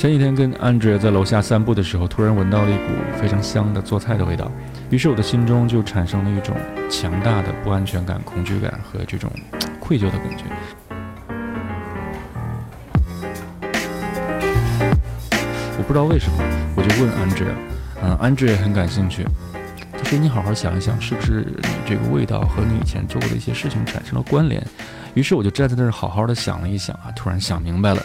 前几天跟 Andrea 在楼下散步的时候，突然闻到了一股非常香的做菜的味道，于是我的心中就产生了一种强大的不安全感、恐惧感和这种愧疚的感觉。我不知道为什么，我就问 Andrea，嗯，Andrea 很感兴趣，他说：“你好好想一想，是不是你这个味道和你以前做过的一些事情产生了关联？”于是我就站在那儿好好的想了一想啊，突然想明白了。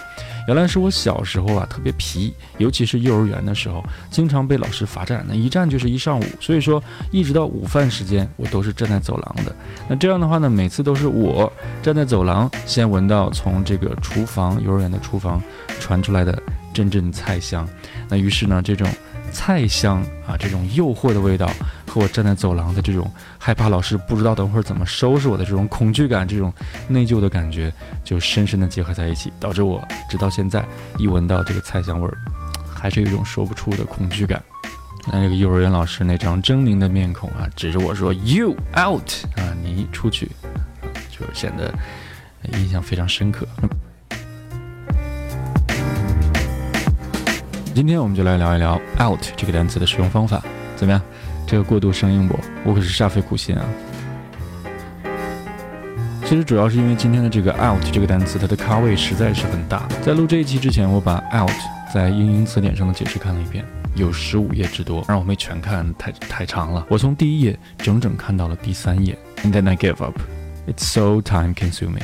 原来是我小时候啊特别皮，尤其是幼儿园的时候，经常被老师罚站，那一站就是一上午。所以说，一直到午饭时间，我都是站在走廊的。那这样的话呢，每次都是我站在走廊，先闻到从这个厨房幼儿园的厨房传出来的阵阵菜香。那于是呢，这种菜香啊，这种诱惑的味道。我站在走廊的这种害怕老师不知道等会儿怎么收拾我的这种恐惧感，这种内疚的感觉，就深深的结合在一起，导致我直到现在一闻到这个菜香味儿，还是有一种说不出的恐惧感。那这个幼儿园老师那张狰狞的面孔啊，指着我说 “You out” 啊，你出去，就是显得印象非常深刻。今天我们就来聊一聊 “out” 这个单词的使用方法，怎么样？这个过度生硬不？我可是煞费苦心啊。其实主要是因为今天的这个 out 这个单词，它的咖位实在是很大。在录这一期之前，我把 out 在英英词典上的解释看了一遍，有十五页之多，然我没全看，太太长了。我从第一页整整看到了第三页，and then I gave up. It's so time consuming.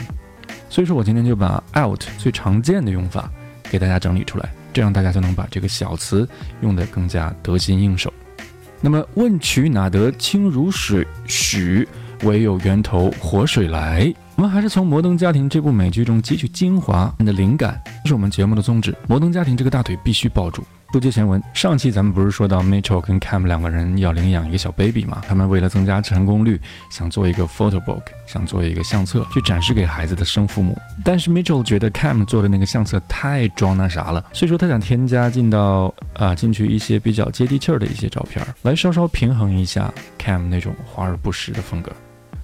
所以说我今天就把 out 最常见的用法给大家整理出来，这样大家就能把这个小词用得更加得心应手。那么问渠哪得清如水？许唯有源头活水来。我们还是从《摩登家庭》这部美剧中汲取精华的灵感，这是我们节目的宗旨。摩登家庭这个大腿必须抱住。不接前文，上期咱们不是说到 Mitchell 跟 Cam 两个人要领养一个小 baby 吗？他们为了增加成功率，想做一个 photo book，想做一个相册去展示给孩子的生父母。但是 Mitchell 觉得 Cam 做的那个相册太装那啥了，所以说他想添加进到啊进去一些比较接地气儿的一些照片，来稍稍平衡一下 Cam 那种华而不实的风格。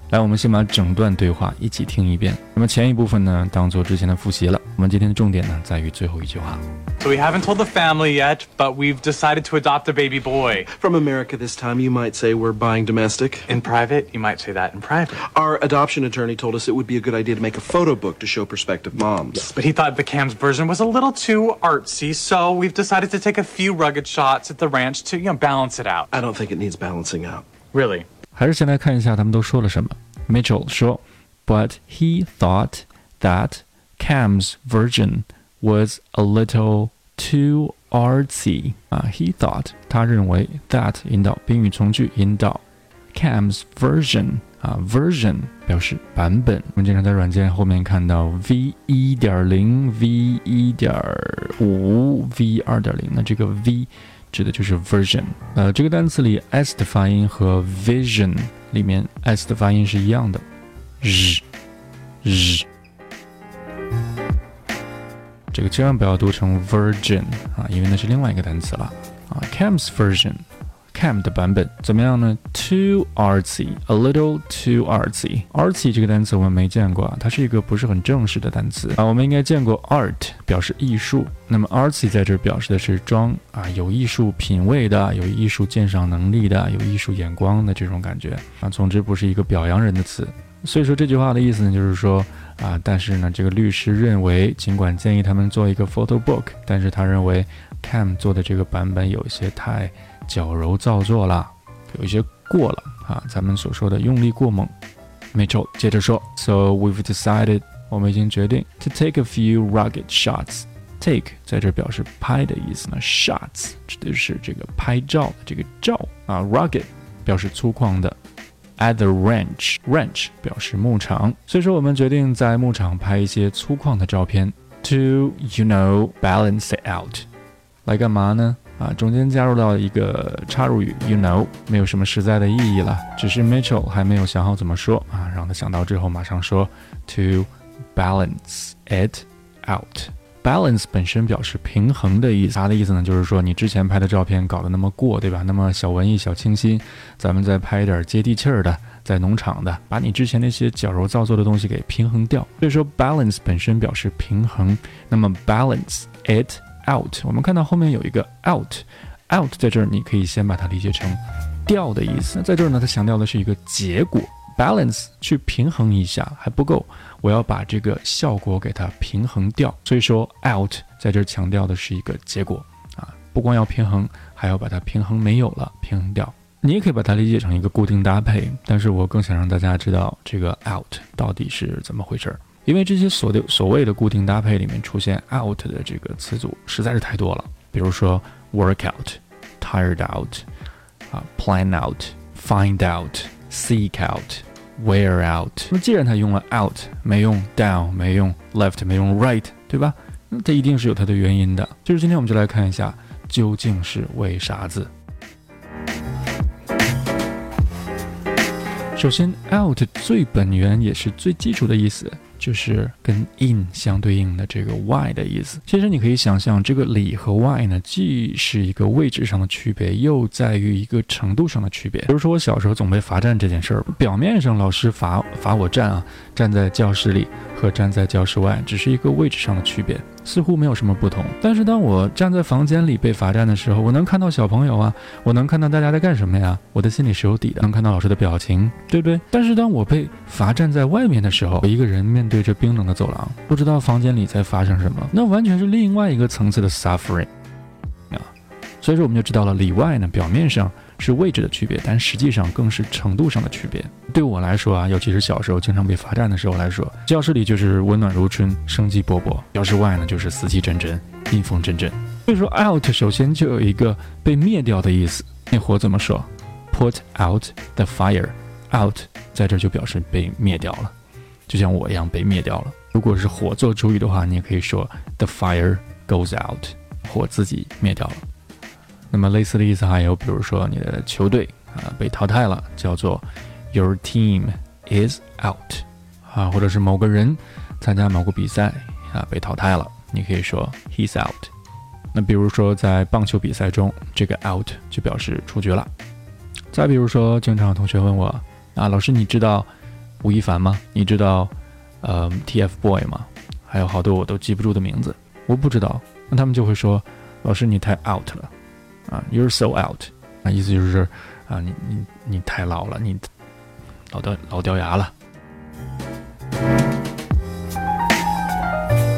来，我们先把整段对话一起听一遍。那么前一部分呢，当做之前的复习了。我们今天的重点呢，在于最后一句话。So we haven't told the family yet, but we've decided to adopt a baby boy. From America this time, you might say we're buying domestic. In private, you might say that in private. Our adoption attorney told us it would be a good idea to make a photo book to show prospective moms. But he thought the Cam's version was a little too artsy, so we've decided to take a few rugged shots at the ranch to, you know, balance it out. I don't think it needs balancing out. Really? 还是先来看一下他们都说了什么。Mitchell 说，But he thought that Cam's version was a little too artsy 啊。He thought 他认为 that 引导宾语从句引导 Cam's version 啊，version 表示版本。我们经常在软件后面看到 V 一点零、V 一点五、V 二点零，那这个 V 指的就是 version。呃，这个单词里 s 的发音和 vision 里面 s 的发音是一样的，日日。这个千万不要读成 virgin 啊，因为那是另外一个单词了啊。Cam's version。Cam 的版本怎么样呢？Too artsy, a little too artsy. Artsy 这个单词我们没见过啊，它是一个不是很正式的单词啊。我们应该见过 art 表示艺术，那么 artsy 在这表示的是装啊，有艺术品味的，有艺术鉴赏能力的，有艺术眼光的这种感觉啊。总之不是一个表扬人的词。所以说这句话的意思呢，就是说啊，但是呢，这个律师认为，尽管建议他们做一个 photo book，但是他认为 Cam 做的这个版本有一些太。矫揉造作了，有一些过了啊，咱们所说的用力过猛。Mitchell 接着说，So we've decided，我们已经决定 to take a few rugged shots。Take 在这表示拍的意思呢，shots 指的是这个拍照的这个照啊，rugged 表示粗犷的。At the ranch，ranch 表示牧场，所以说我们决定在牧场拍一些粗犷的照片。To you know balance it out，来干嘛呢？啊，中间加入到一个插入语，you know，没有什么实在的意义了，只是 Mitchell 还没有想好怎么说啊，让他想到之后马上说，to balance it out。Balance 本身表示平衡的意思，它的意思呢，就是说你之前拍的照片搞得那么过，对吧？那么小文艺、小清新，咱们再拍一点接地气儿的，在农场的，把你之前那些矫揉造作的东西给平衡掉。所以说 balance 本身表示平衡，那么 balance it。out，我们看到后面有一个 out，out 在这儿你可以先把它理解成掉的意思。那在这儿呢，它强调的是一个结果，balance 去平衡一下还不够，我要把这个效果给它平衡掉。所以说 out 在这强调的是一个结果啊，不光要平衡，还要把它平衡没有了，平衡掉。你也可以把它理解成一个固定搭配，但是我更想让大家知道这个 out 到底是怎么回事儿。因为这些所的所谓的固定搭配里面出现 out 的这个词组实在是太多了，比如说 work out、tired out、啊 plan out、find out、seek out、wear out。那既然他用了 out，没用 down，没用 left，没用 right，对吧？那它一定是有它的原因的。就是今天我们就来看一下究竟是为啥子。首先，out 最本源也是最基础的意思。就是跟 in 相对应的这个 y 的意思。其实你可以想象，这个里和 y 呢，既是一个位置上的区别，又在于一个程度上的区别。比如说，我小时候总被罚站这件事儿，表面上老师罚罚我站啊，站在教室里和站在教室外，只是一个位置上的区别。似乎没有什么不同，但是当我站在房间里被罚站的时候，我能看到小朋友啊，我能看到大家在干什么呀，我的心里是有底的，能看到老师的表情，对不对？但是当我被罚站在外面的时候，我一个人面对着冰冷的走廊，不知道房间里在发生什么，那完全是另外一个层次的 suffering 啊，所以说我们就知道了里外呢，表面上。是位置的区别，但实际上更是程度上的区别。对我来说啊，尤其是小时候经常被罚站的时候来说，教室里就是温暖如春、生机勃勃；教室外呢，就是死气沉沉、阴风阵阵。所以说，out 首先就有一个被灭掉的意思。灭火怎么说？Put out the fire。out 在这就表示被灭掉了，就像我一样被灭掉了。如果是火做主语的话，你也可以说 the fire goes out，火自己灭掉了。那么类似的意思还有，比如说你的球队啊被淘汰了，叫做 Your team is out 啊，或者是某个人参加某个比赛啊被淘汰了，你可以说 He's out。那比如说在棒球比赛中，这个 out 就表示出局了。再比如说，经常有同学问我啊，老师你知道吴亦凡吗？你知道呃 TFBOY 吗？还有好多我都记不住的名字，我不知道。那他们就会说，老师你太 out 了。啊，You're so out，那，意思就是啊，你你你太老了，你老掉老掉牙了，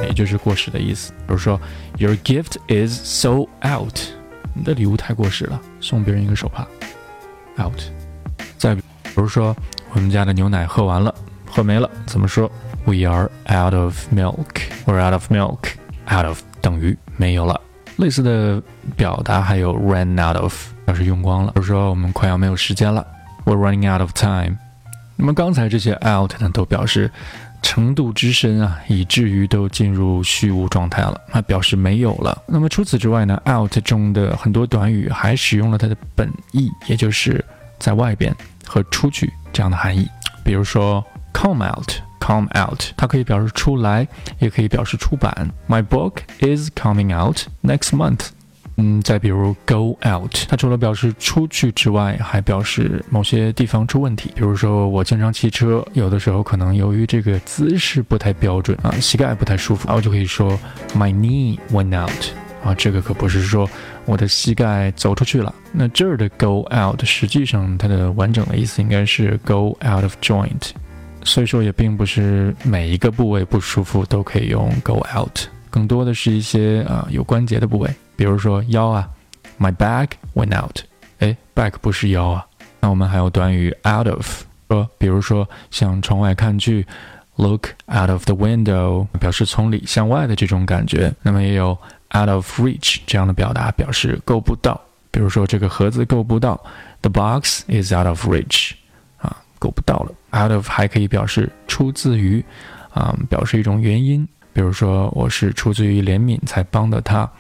也就是过时的意思。比如说，Your gift is so out，你的礼物太过时了，送别人一个手帕，out。再比如说，我们家的牛奶喝完了，喝没了，怎么说？We are out of milk，We're out of milk，out of 等于没有了。类似的表达还有 ran out of，表示用光了，比如说我们快要没有时间了，we're running out of time。那么刚才这些 out 呢，都表示程度之深啊，以至于都进入虚无状态了，那表示没有了。那么除此之外呢，out 中的很多短语还使用了它的本意，也就是在外边和出去这样的含义，比如说 come out。Come out，它可以表示出来，也可以表示出版。My book is coming out next month。嗯，再比如 go out，它除了表示出去之外，还表示某些地方出问题。比如说我经常骑车，有的时候可能由于这个姿势不太标准啊，膝盖不太舒服，然后就可以说 My knee went out。啊，这个可不是说我的膝盖走出去了。那这儿的 go out，实际上它的完整的意思应该是 go out of joint。所以说也并不是每一个部位不舒服都可以用 go out，更多的是一些啊有关节的部位，比如说腰啊，my back went out，哎，back 不是腰啊。那我们还有短语 out of，说比如说向窗外看去，look out of the window，表示从里向外的这种感觉。那么也有 out of reach 这样的表达，表示够不到，比如说这个盒子够不到，the box is out of reach。够不到了，out of 还可以表示出自于，啊，表示一种原因。比如说，我是出自于怜悯才帮的她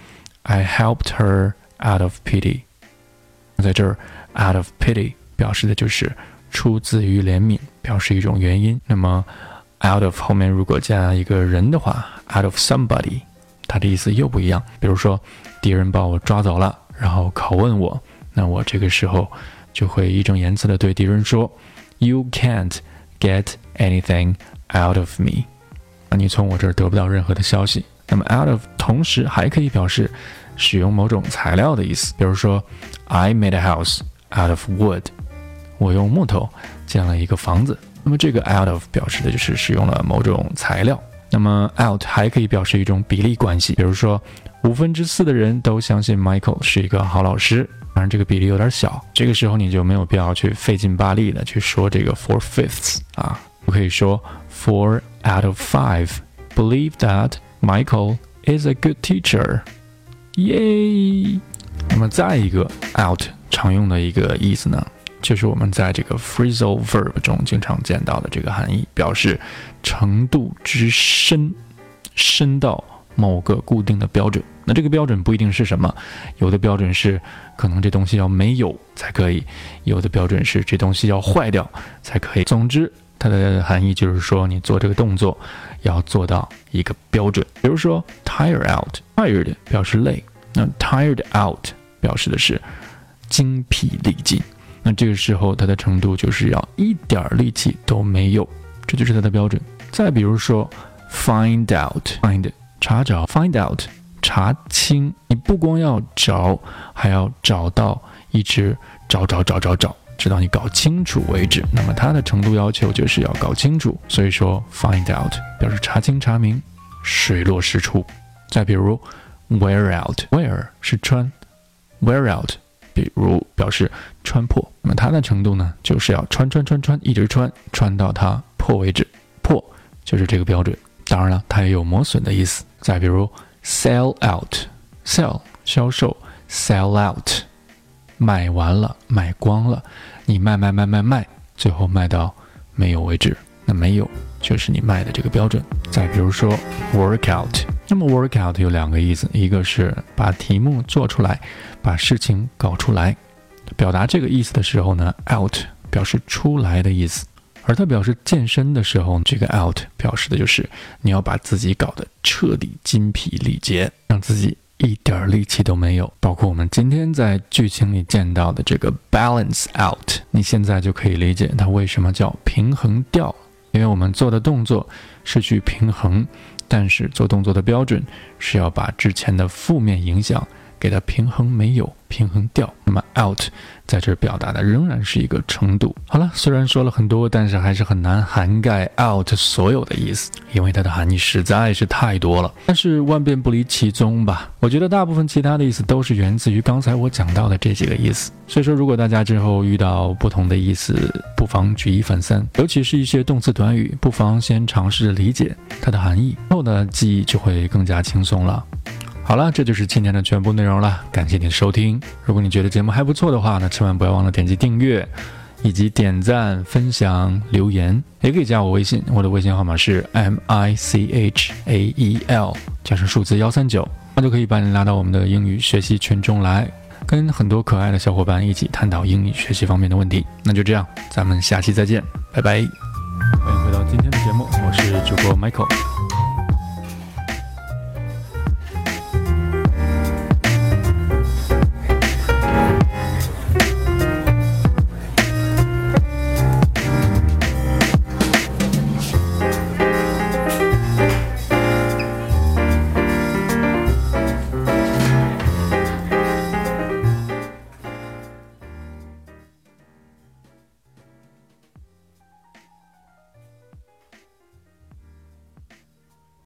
，I helped her out of pity。在这儿，out of pity 表示的就是出自于怜悯，表示一种原因。那么，out of 后面如果加一个人的话，out of somebody，它的意思又不一样。比如说，敌人把我抓走了，然后拷问我，那我这个时候就会义正言辞的对敌人说。You can't get anything out of me，啊，你从我这儿得不到任何的消息。那么 out of 同时还可以表示使用某种材料的意思，比如说 I made a house out of wood，我用木头建了一个房子。那么这个 out of 表示的就是使用了某种材料。那么 out 还可以表示一种比例关系，比如说五分之四的人都相信 Michael 是一个好老师，当然这个比例有点小，这个时候你就没有必要去费劲巴力的去说这个 four fifths 啊，我可以说 four out of five believe that Michael is a good teacher，耶。那么再一个 out 常用的一个意思呢？就是我们在这个 phrasal verb 中经常见到的这个含义，表示程度之深，深到某个固定的标准。那这个标准不一定是什么，有的标准是可能这东西要没有才可以，有的标准是这东西要坏掉才可以。总之，它的含义就是说，你做这个动作要做到一个标准。比如说，tire out，tired 表示累，那 tired out 表示的是精疲力尽。那这个时候，它的程度就是要一点力气都没有，这就是它的标准。再比如说，find out，find 查找，find out 查清。你不光要找，还要找到，一直找找找找找，直到你搞清楚为止。那么它的程度要求就是要搞清楚。所以说，find out 表示查清查明，水落石出。再比如，wear out，wear 是穿，wear out。比如表示穿破，那么它的程度呢，就是要穿穿穿穿，一直穿，穿到它破为止，破就是这个标准。当然了，它也有磨损的意思。再比如 sell out，sell 销售，sell out 卖完了，卖光了，你卖卖卖卖卖，最后卖到没有为止，那没有就是你卖的这个标准。再比如说 work out。那么 work out 有两个意思，一个是把题目做出来，把事情搞出来。表达这个意思的时候呢，out 表示出来的意思；而它表示健身的时候，这个 out 表示的就是你要把自己搞得彻底筋疲力竭，让自己一点力气都没有。包括我们今天在剧情里见到的这个 balance out，你现在就可以理解它为什么叫平衡掉，因为我们做的动作是去平衡。但是做动作的标准是要把之前的负面影响给它平衡没有平衡掉。那么 out 在这儿表达的仍然是一个程度。好了，虽然说了很多，但是还是很难涵盖 out 所有的意思，因为它的含义实在是太多了。但是万变不离其宗吧，我觉得大部分其他的意思都是源自于刚才我讲到的这几个意思。所以说，如果大家之后遇到不同的意思，不妨举一反三，尤其是一些动词短语，不妨先尝试着理解它的含义，后的记忆就会更加轻松了。好了，这就是今天的全部内容了。感谢你的收听。如果你觉得节目还不错的话呢，千万不要忘了点击订阅，以及点赞、分享、留言，也可以加我微信。我的微信号码是 m i c h a e l 加上数字幺三九，那就可以把你拉到我们的英语学习群中来，跟很多可爱的小伙伴一起探讨英语学习方面的问题。那就这样，咱们下期再见，拜拜。欢迎回到今天的节目，我是主播 Michael。